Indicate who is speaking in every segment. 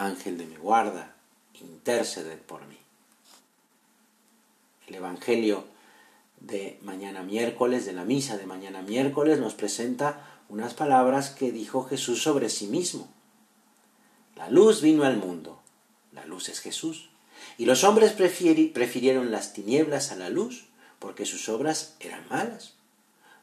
Speaker 1: Ángel de mi guarda, intercede por mí. El Evangelio de mañana miércoles, de la misa de mañana miércoles, nos presenta unas palabras que dijo Jesús sobre sí mismo. La luz vino al mundo, la luz es Jesús, y los hombres prefirieron las tinieblas a la luz porque sus obras eran malas.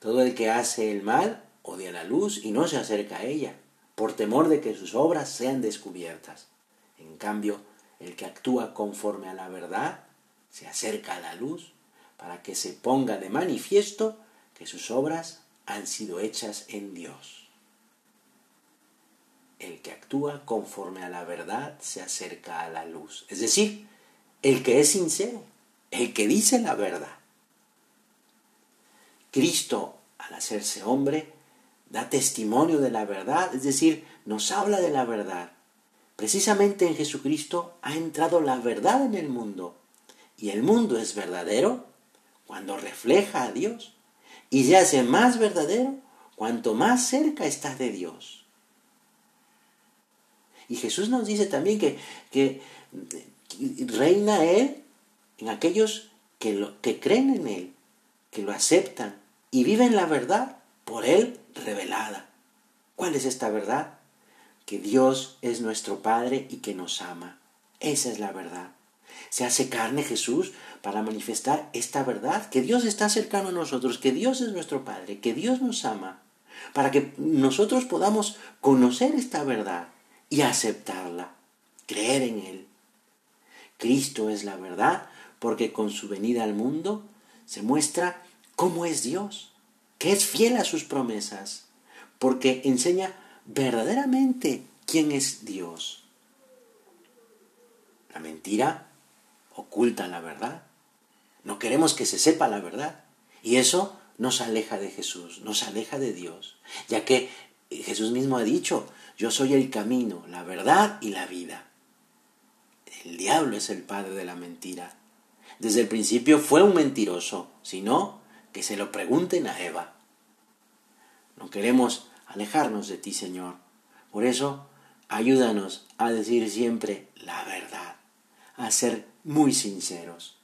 Speaker 1: Todo el que hace el mal odia la luz y no se acerca a ella, por temor de que sus obras sean descubiertas. En cambio, el que actúa conforme a la verdad se acerca a la luz para que se ponga de manifiesto que sus obras han sido hechas en Dios. El que actúa conforme a la verdad se acerca a la luz. Es decir, el que es sincero, el que dice la verdad. Cristo, al hacerse hombre, da testimonio de la verdad, es decir, nos habla de la verdad. Precisamente en Jesucristo ha entrado la verdad en el mundo. Y el mundo es verdadero cuando refleja a Dios. Y se hace más verdadero cuanto más cerca está de Dios. Y Jesús nos dice también que, que reina Él en aquellos que, lo, que creen en Él, que lo aceptan y viven la verdad por Él revelada. ¿Cuál es esta verdad? Que Dios es nuestro Padre y que nos ama. Esa es la verdad. Se hace carne Jesús para manifestar esta verdad, que Dios está cercano a nosotros, que Dios es nuestro Padre, que Dios nos ama, para que nosotros podamos conocer esta verdad y aceptarla, creer en Él. Cristo es la verdad porque con su venida al mundo se muestra cómo es Dios que es fiel a sus promesas, porque enseña verdaderamente quién es Dios. La mentira oculta la verdad. No queremos que se sepa la verdad. Y eso nos aleja de Jesús, nos aleja de Dios, ya que Jesús mismo ha dicho, yo soy el camino, la verdad y la vida. El diablo es el padre de la mentira. Desde el principio fue un mentiroso, si no, que se lo pregunten a Eva. No queremos alejarnos de ti, Señor. Por eso, ayúdanos a decir siempre la verdad, a ser muy sinceros.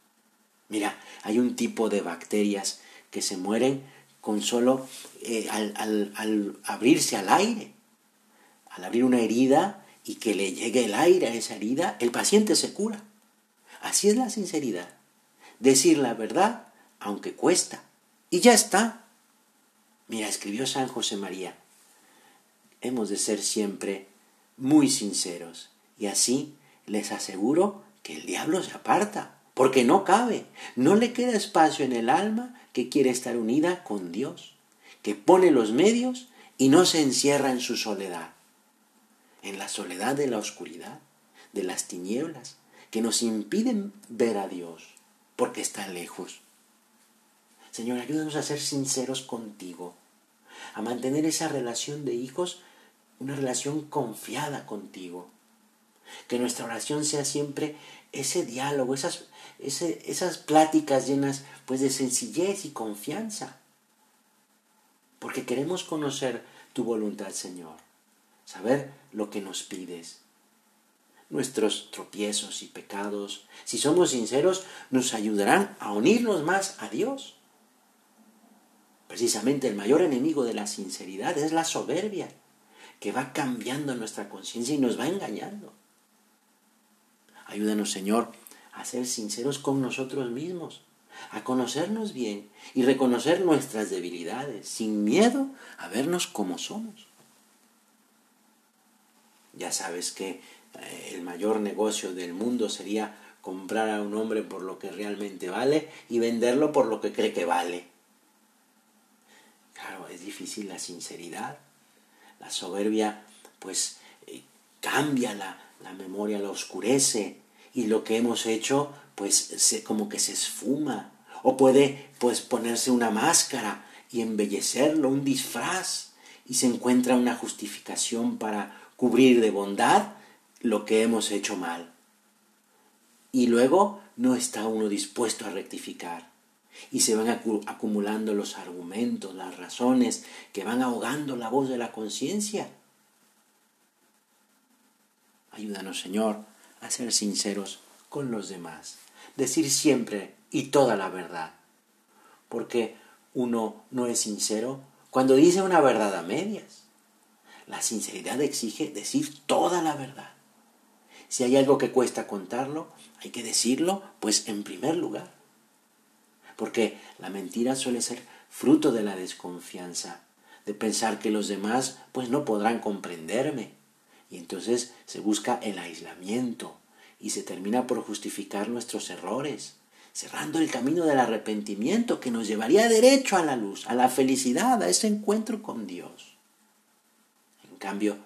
Speaker 1: Mira, hay un tipo de bacterias que se mueren con solo eh, al, al abrirse al aire. Al abrir una herida y que le llegue el aire a esa herida, el paciente se cura. Así es la sinceridad. Decir la verdad, aunque cuesta. Y ya está. Mira, escribió San José María, hemos de ser siempre muy sinceros. Y así les aseguro que el diablo se aparta, porque no cabe, no le queda espacio en el alma que quiere estar unida con Dios, que pone los medios y no se encierra en su soledad, en la soledad de la oscuridad, de las tinieblas, que nos impiden ver a Dios, porque están lejos. Señor, ayúdanos a ser sinceros contigo, a mantener esa relación de hijos, una relación confiada contigo. Que nuestra oración sea siempre ese diálogo, esas, esas pláticas llenas pues de sencillez y confianza. Porque queremos conocer tu voluntad, Señor, saber lo que nos pides nuestros tropiezos y pecados, si somos sinceros, nos ayudarán a unirnos más a Dios. Precisamente el mayor enemigo de la sinceridad es la soberbia, que va cambiando nuestra conciencia y nos va engañando. Ayúdanos, Señor, a ser sinceros con nosotros mismos, a conocernos bien y reconocer nuestras debilidades, sin miedo a vernos como somos. Ya sabes que eh, el mayor negocio del mundo sería comprar a un hombre por lo que realmente vale y venderlo por lo que cree que vale. Claro, es difícil la sinceridad. La soberbia, pues, eh, cambia la, la memoria la oscurece y lo que hemos hecho pues se, como que se esfuma o puede pues ponerse una máscara y embellecerlo, un disfraz y se encuentra una justificación para cubrir de bondad lo que hemos hecho mal. Y luego no está uno dispuesto a rectificar. Y se van acumulando los argumentos, las razones que van ahogando la voz de la conciencia. Ayúdanos, Señor, a ser sinceros con los demás. Decir siempre y toda la verdad. Porque uno no es sincero cuando dice una verdad a medias. La sinceridad exige decir toda la verdad. Si hay algo que cuesta contarlo, hay que decirlo, pues en primer lugar. Porque la mentira suele ser fruto de la desconfianza, de pensar que los demás pues no podrán comprenderme. Y entonces se busca el aislamiento y se termina por justificar nuestros errores, cerrando el camino del arrepentimiento que nos llevaría derecho a la luz, a la felicidad, a ese encuentro con Dios. En cambio,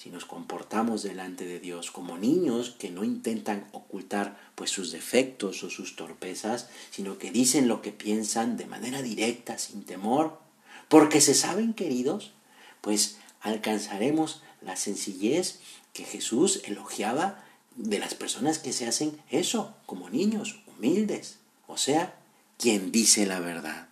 Speaker 1: si nos comportamos delante de Dios como niños que no intentan ocultar pues sus defectos o sus torpezas, sino que dicen lo que piensan de manera directa, sin temor, porque se saben queridos, pues alcanzaremos la sencillez que Jesús elogiaba de las personas que se hacen eso, como niños, humildes, o sea, quien dice la verdad.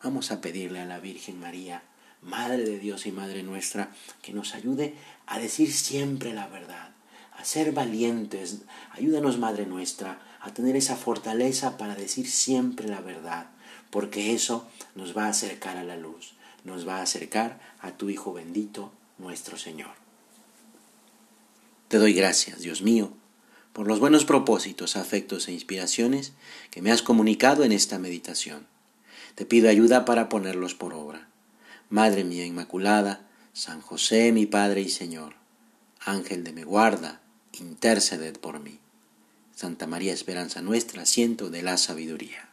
Speaker 1: Vamos a pedirle a la Virgen María Madre de Dios y Madre nuestra, que nos ayude a decir siempre la verdad, a ser valientes. Ayúdanos, Madre nuestra, a tener esa fortaleza para decir siempre la verdad, porque eso nos va a acercar a la luz, nos va a acercar a tu Hijo bendito, nuestro Señor. Te doy gracias, Dios mío, por los buenos propósitos, afectos e inspiraciones que me has comunicado en esta meditación. Te pido ayuda para ponerlos por obra. Madre mía Inmaculada, San José mi Padre y Señor, Ángel de mi guarda, interceded por mí. Santa María Esperanza nuestra, asiento de la sabiduría.